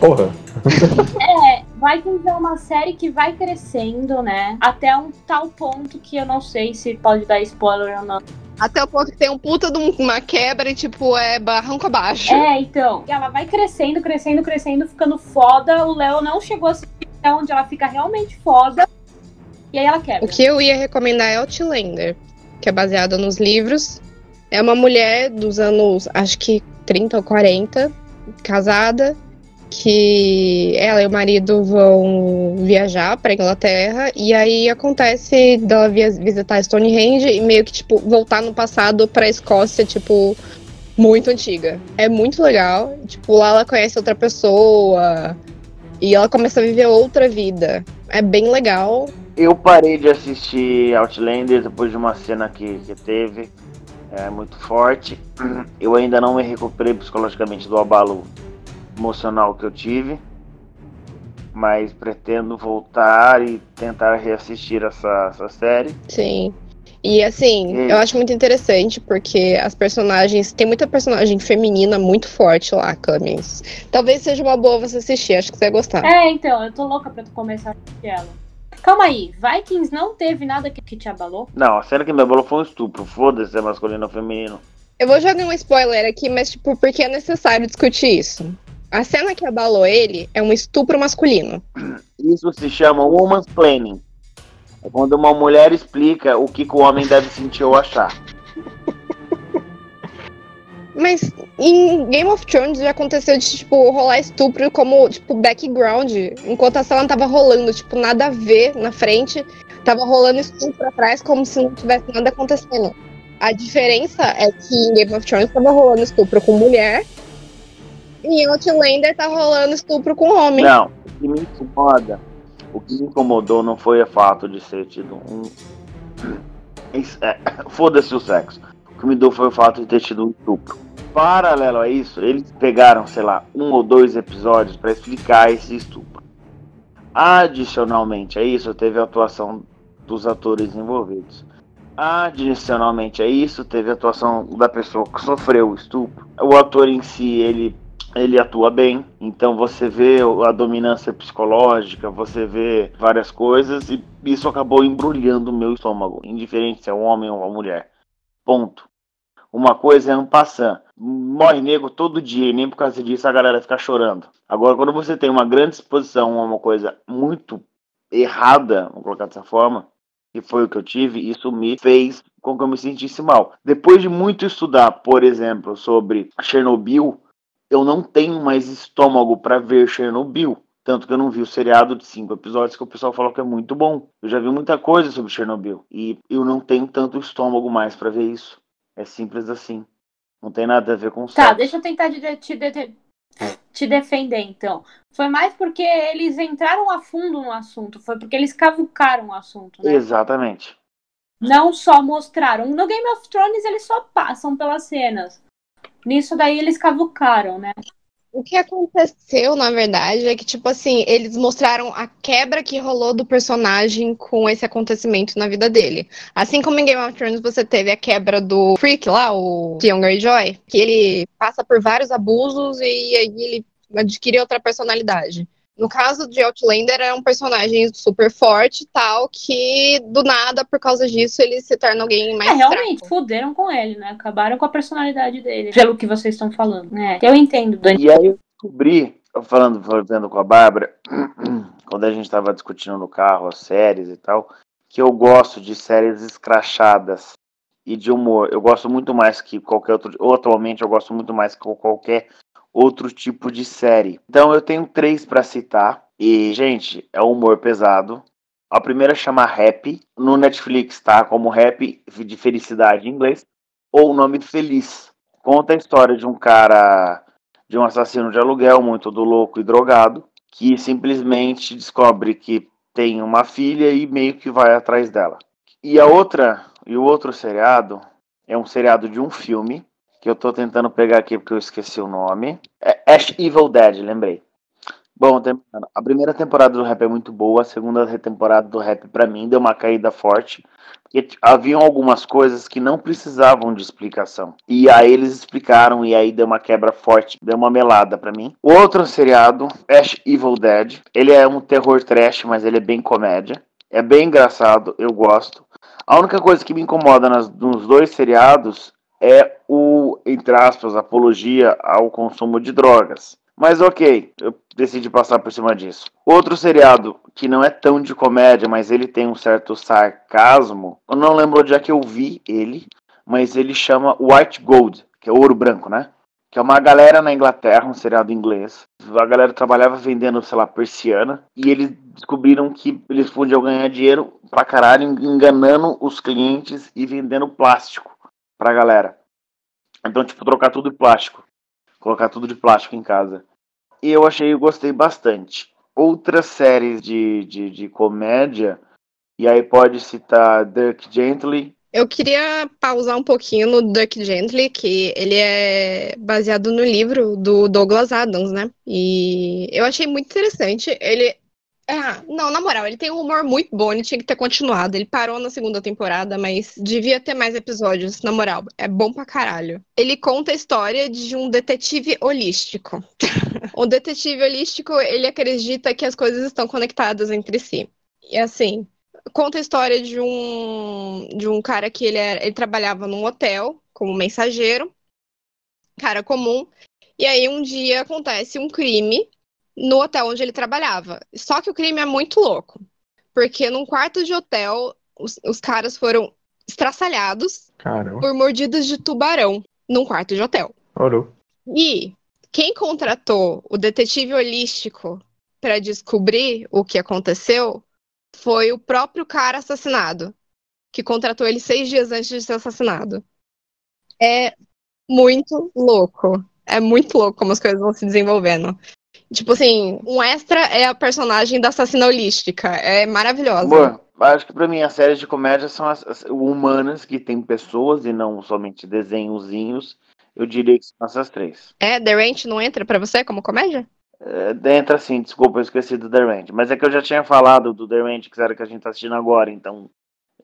Porra. *laughs* É, Vikings é uma série que vai crescendo, né? Até um tal ponto que eu não sei se pode dar spoiler ou não. Até o ponto que tem um puta de uma quebra e, tipo, é barranco abaixo. É, então. Ela vai crescendo, crescendo, crescendo, ficando foda. O Léo não chegou a assistir até onde ela fica realmente foda. E aí ela quebra. O que eu ia recomendar é Outlander, que é baseado nos livros. É uma mulher dos anos, acho que 30 ou 40, casada, que ela e o marido vão viajar pra Inglaterra e aí acontece dela visitar Stonehenge e meio que tipo voltar no passado pra Escócia, tipo muito antiga. É muito legal. Tipo, lá ela conhece outra pessoa e ela começa a viver outra vida. É bem legal. Eu parei de assistir Outlander depois de uma cena que, que teve. É muito forte. *clears throat* Eu ainda não me recuperei psicologicamente do abalo emocional que eu tive. Mas pretendo voltar e tentar reassistir essa, essa série. Sim. E assim, aí? eu acho muito interessante porque as personagens. Tem muita personagem feminina muito forte lá, Camis. Talvez seja uma boa você assistir, acho que você vai gostar. É, então, eu tô louca pra tu começar a assistir ela. Calma aí, Vikings não teve nada que, que te abalou? Não, a cena que me abalou foi um estupro. Foda-se se é masculino ou feminino. Eu vou jogar um spoiler aqui, mas, tipo, porque é necessário discutir isso. A cena que abalou ele é um estupro masculino. Isso se chama woman's planning. É quando uma mulher explica o que, que o homem deve sentir ou achar. Mas em Game of Thrones já aconteceu de, tipo, rolar estupro como, tipo, background. Enquanto a cena tava rolando, tipo, nada a ver na frente. Tava rolando estupro atrás como se não tivesse nada acontecendo. A diferença é que em Game of Thrones tava rolando estupro com mulher. E em Outlander tá rolando estupro com homem. Não, o que me incomoda, o que me incomodou não foi o fato de ser tido um. É, *coughs* Foda-se o sexo. O que me deu foi o fato de ter tido um estupro. Paralelo a isso, eles pegaram, sei lá, um ou dois episódios para explicar esse estupro. Adicionalmente a isso, teve a atuação dos atores envolvidos. Adicionalmente a isso, teve a atuação da pessoa que sofreu o estupro. O ator em si, ele ele atua bem. Então você vê a dominância psicológica, você vê várias coisas e isso acabou embrulhando o meu estômago, indiferente se é um homem ou uma mulher. Ponto. Uma coisa é um passant. Morre nego todo dia e nem por causa disso a galera fica chorando. Agora, quando você tem uma grande exposição a uma coisa muito errada, vamos colocar dessa forma, que foi o que eu tive, isso me fez com que eu me sentisse mal. Depois de muito estudar, por exemplo, sobre Chernobyl, eu não tenho mais estômago para ver Chernobyl. Tanto que eu não vi o seriado de cinco episódios que o pessoal falou que é muito bom. Eu já vi muita coisa sobre Chernobyl. E eu não tenho tanto estômago mais para ver isso. É simples assim. Não tem nada a ver com Tá, sexo. deixa eu tentar de- te, de- te defender, então. Foi mais porque eles entraram a fundo no assunto, foi porque eles cavucaram o assunto, né? Exatamente. Não só mostraram. No Game of Thrones eles só passam pelas cenas. Nisso daí eles cavucaram, né? O que aconteceu, na verdade, é que, tipo assim, eles mostraram a quebra que rolou do personagem com esse acontecimento na vida dele. Assim como em Game of Thrones você teve a quebra do Freak lá, o Theon Greyjoy, que ele passa por vários abusos e aí ele adquire outra personalidade. No caso de Outlander, é um personagem super forte e tal, que do nada, por causa disso, ele se torna alguém mais É, realmente, fraco. fuderam com ele, né? Acabaram com a personalidade dele. Pelo que vocês estão falando. É, eu entendo, Dani. E aí eu descobri, falando, vendo com a Bárbara, *clears throat* quando a gente tava discutindo no carro as séries e tal, que eu gosto de séries escrachadas e de humor. Eu gosto muito mais que qualquer outro. Ou atualmente eu gosto muito mais que qualquer outro tipo de série. Então eu tenho três pra citar. E, gente, é um humor pesado. A primeira chama Rap, no Netflix, tá? Como Rap de felicidade em inglês, ou o nome Feliz. Conta a história de um cara, de um assassino de aluguel, muito do louco e drogado, que simplesmente descobre que tem uma filha e meio que vai atrás dela. E a outra, e o outro seriado é um seriado de um filme que eu tô tentando pegar aqui porque eu esqueci o nome. É Ash Evil Dead, lembrei. Bom, a primeira temporada do rap é muito boa, a segunda temporada do rap pra mim deu uma caída forte, porque haviam algumas coisas que não precisavam de explicação. E aí eles explicaram e aí deu uma quebra forte, deu uma melada pra mim. Outro seriado, Ash Evil Dead, ele é um terror trash, mas ele é bem comédia. É bem engraçado, eu gosto. A única coisa que me incomoda nas, nos dois seriados é o, entre aspas, apologia ao consumo de drogas. Mas ok, eu decidi passar por cima disso. Outro seriado que não é tão de comédia, mas ele tem um certo sarcasmo. Eu não lembro onde é que eu vi ele, mas ele chama White Gold, que é ouro branco, né? Que é uma galera na Inglaterra, um seriado inglês. A galera trabalhava vendendo, sei lá, persiana. E eles descobriram que eles podiam ganhar dinheiro pra caralho enganando os clientes e vendendo plástico pra galera. Então, tipo, trocar tudo de plástico. Colocar tudo de plástico em casa. E eu achei, eu gostei bastante. Outras séries de, de, de comédia, e aí pode citar Dirk Gently. Eu queria pausar um pouquinho no Duck Gently, que ele é baseado no livro do Douglas Adams, né? E eu achei muito interessante. Ele. Ah, não, na moral, ele tem um humor muito bom, ele tinha que ter continuado. Ele parou na segunda temporada, mas devia ter mais episódios, na moral. É bom pra caralho. Ele conta a história de um detetive holístico. *laughs* o detetive holístico, ele acredita que as coisas estão conectadas entre si. E assim, conta a história de um de um cara que ele, era, ele trabalhava num hotel como mensageiro, cara comum. E aí um dia acontece um crime no hotel onde ele trabalhava. Só que o crime é muito louco, porque num quarto de hotel os, os caras foram estraçalhados Caramba. por mordidas de tubarão num quarto de hotel. Orou. E quem contratou o detetive holístico para descobrir o que aconteceu foi o próprio cara assassinado, que contratou ele seis dias antes de ser assassinado. É muito louco. É muito louco como as coisas vão se desenvolvendo. Tipo assim, um extra é a personagem da assassina holística. É maravilhosa. Amor, acho que pra mim as séries de comédia são as, as humanas, que tem pessoas e não somente desenhozinhos. Eu diria que são essas três. É, The Ranch não entra pra você como comédia? É, entra sim, desculpa, eu esqueci do The Ranch. Mas é que eu já tinha falado do The Ranch, que era que a gente tá assistindo agora, então.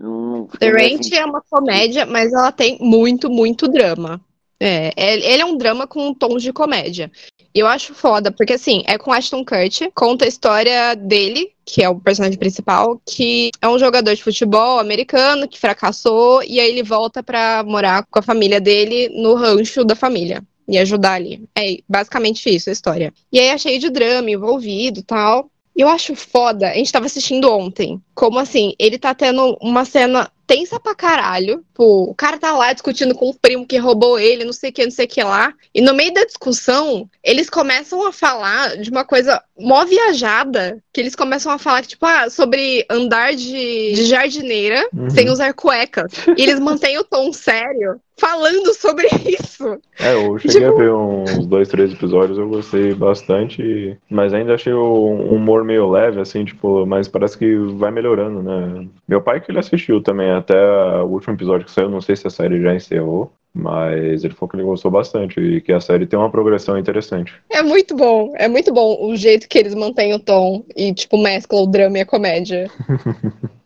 Não The Ranch assim. é uma comédia, mas ela tem muito, muito drama. É, ele é um drama com tons de comédia. E eu acho foda, porque assim, é com Ashton Kutcher, conta a história dele, que é o personagem principal, que é um jogador de futebol americano que fracassou e aí ele volta pra morar com a família dele no rancho da família e ajudar ali. É basicamente isso a história. E aí é cheio de drama envolvido tal. Eu acho foda, a gente tava assistindo ontem, como assim, ele tá tendo uma cena tensa pra caralho. Pô, o cara tá lá discutindo com o primo que roubou ele, não sei o que, não sei o que lá. E no meio da discussão, eles começam a falar de uma coisa mó viajada, que eles começam a falar, tipo, ah, sobre andar de, de jardineira Uhum. sem usar cuecas. E eles mantêm o tom sério falando sobre *laughs* isso. É, eu cheguei Tipo- a ver uns dois, três episódios, eu gostei bastante, mas ainda achei o humor meio leve, assim, tipo, mas parece que vai melhorando, né? Meu pai que ele assistiu também até o último episódio que saiu, não sei se a série já encerrou, Mas ele falou que ele gostou bastante e que a série tem uma progressão interessante. É muito bom, é muito bom o jeito que eles mantêm o tom e, tipo, mesclam o drama e a comédia. *laughs*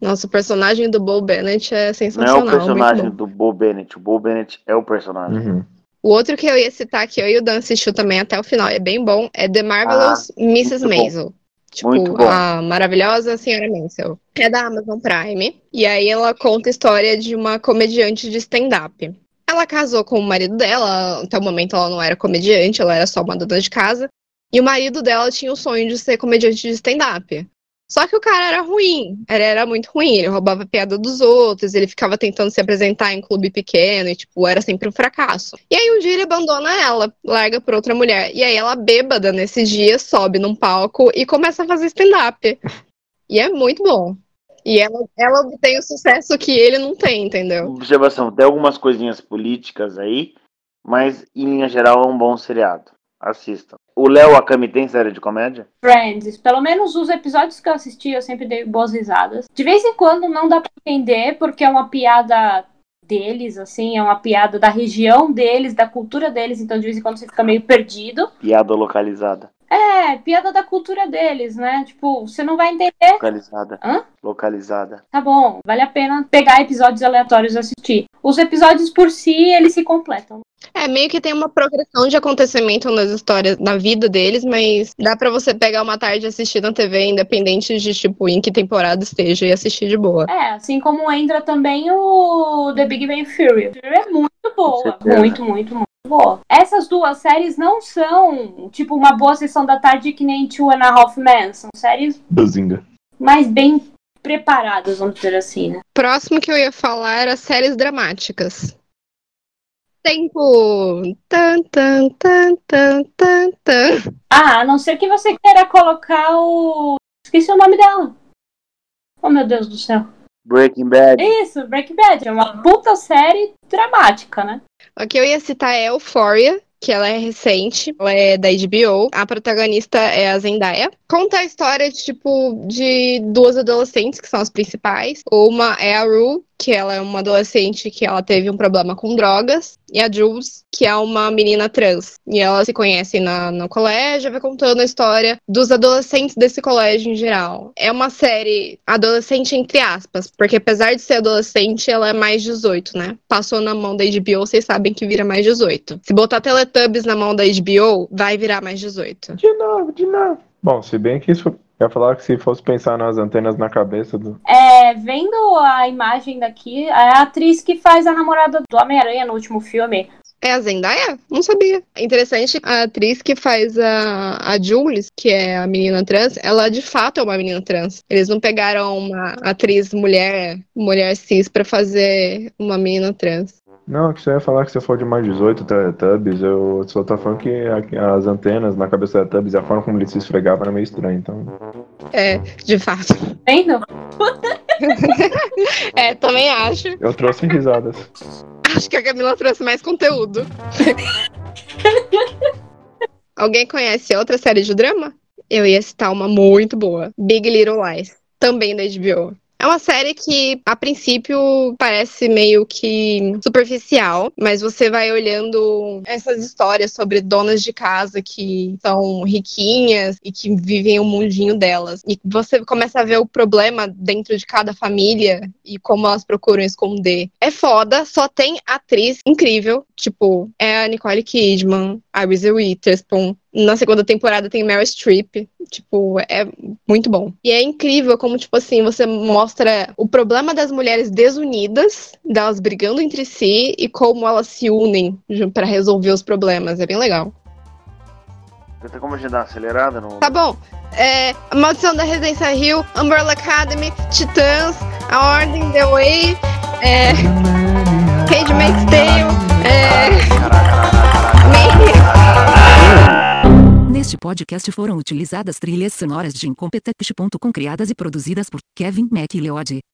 Nossa, o personagem do Bo Bennett é Não é sensacional. o personagem do Bo Bennett. O Bo Bennett é o personagem. Uhum. O outro que eu ia citar, que eu e o Dan assistiu também até o final, é bem bom, é The Marvelous Mrs. Ah, bom. Maisel. Tipo, Muito bom. a maravilhosa Senhora Maisel. É da Amazon Prime. E aí ela conta a história de uma comediante de stand-up. Ela casou com o marido dela, até o momento ela não era comediante, ela era só uma dona de casa. E o marido dela tinha o sonho de ser comediante de stand-up. Só que o cara era ruim, ele era muito ruim, ele roubava a piada dos outros, ele ficava tentando se apresentar em clube pequeno e, tipo, era sempre um fracasso. E aí um dia ele abandona ela, larga por outra mulher. E aí ela, bêbada nesse dia, sobe num palco e começa a fazer stand-up. E é muito bom. E ela, ela obtém o sucesso que ele não tem, entendeu? Observação, tem algumas coisinhas políticas aí, mas em linha geral é um bom seriado. Assistam. O Léo Akami tem série de comédia? Friends, pelo menos os episódios que eu assisti, eu sempre dei boas risadas. De vez em quando não dá pra entender, porque é uma piada deles, assim, é uma piada da região deles, da cultura deles, então de vez em quando você fica meio perdido. Piada localizada. É, piada da cultura deles, né? Tipo, você não vai entender. Localizada. Hã? Localizada. Tá bom, vale a pena pegar episódios aleatórios e assistir. Os episódios por si, eles se completam. É, meio que tem uma progressão de acontecimento nas histórias, na vida deles, mas dá pra você pegar uma tarde e assistir na TV, independente de, tipo, em que temporada esteja, e assistir de boa. É, assim como entra também o The Big Bang Theory. É muito boa, muito, muito, muito boa. Essas duas séries não são, tipo, uma boa sessão da tarde que nem Two and a Half Men. São séries Bazinga. mais bem preparadas, vamos dizer assim, né? Próximo que eu ia falar era séries dramáticas. Tempo. Tan, tan, tan, tan, tan, tan. Ah, a não ser que você queira colocar o... Esqueci o nome dela. Oh, meu Deus do céu. Breaking Bad. Isso, Breaking Bad. É uma puta série dramática, né? O que eu ia citar é Euphoria, que ela é recente, ela é da HBO. A protagonista é a Zendaya. Conta a história de, tipo, de duas adolescentes, que são as principais. Uma é a Rue, que ela é uma adolescente que ela teve um problema com drogas. E a Jules, que é uma menina trans. E elas se conhecem na, no colégio, vai contando a história dos adolescentes desse colégio em geral. É uma série adolescente entre aspas, porque apesar de ser adolescente, ela é mais 18, né? Passou na mão da HBO, vocês sabem que vira mais 18. Se botar Teletubbies na mão da HBO, vai virar mais 18. De novo, de novo. Bom, se bem que isso. Eu ia falar que se fosse pensar nas antenas na cabeça do. É, vendo a imagem daqui, é a atriz que faz a namorada do Homem-Aranha no último filme. É a Zendaya? Não sabia. É interessante, a atriz que faz a, a Jules, que é a menina trans, ela de fato é uma menina trans. Eles não pegaram uma atriz mulher, mulher cis, pra fazer uma menina trans. Não, que você ia falar que se for de mais 18 Teletubbies, eu só tô falando que a- as antenas na cabeça da Teletubbies e a forma como ele se esfregava era meio estranho, então. É, de fato. Vendo? *laughs* É, também acho. Eu trouxe risadas. Acho que a Camila trouxe mais conteúdo. *laughs* Alguém conhece outra série de drama? Eu ia citar uma muito boa. Big Little Lies. Também da HBO. É uma série que, a princípio, parece meio que superficial, mas você vai olhando essas histórias sobre donas de casa que são riquinhas e que vivem o mundinho delas. E você começa a ver o problema dentro de cada família e como elas procuram esconder. É foda, só tem atriz incrível, tipo, é a Nicole Kidman, a Reese Witherspoon. Na segunda temporada tem Meryl Streep. Tipo, é muito bom. E é incrível como, tipo assim, você mostra o problema das mulheres desunidas, delas brigando entre si e como elas se unem pra resolver os problemas. É bem legal. Tem como a gente dar uma acelerada no. Tá bom. É, a Maldição da Residência Hill, Umbrella Academy, Titãs, A Ordem The Way, é, Cage Makes Tale, é, Maybe. *laughs* Neste podcast foram utilizadas trilhas sonoras de Incompetech.com criadas e produzidas por Kevin MacLeod.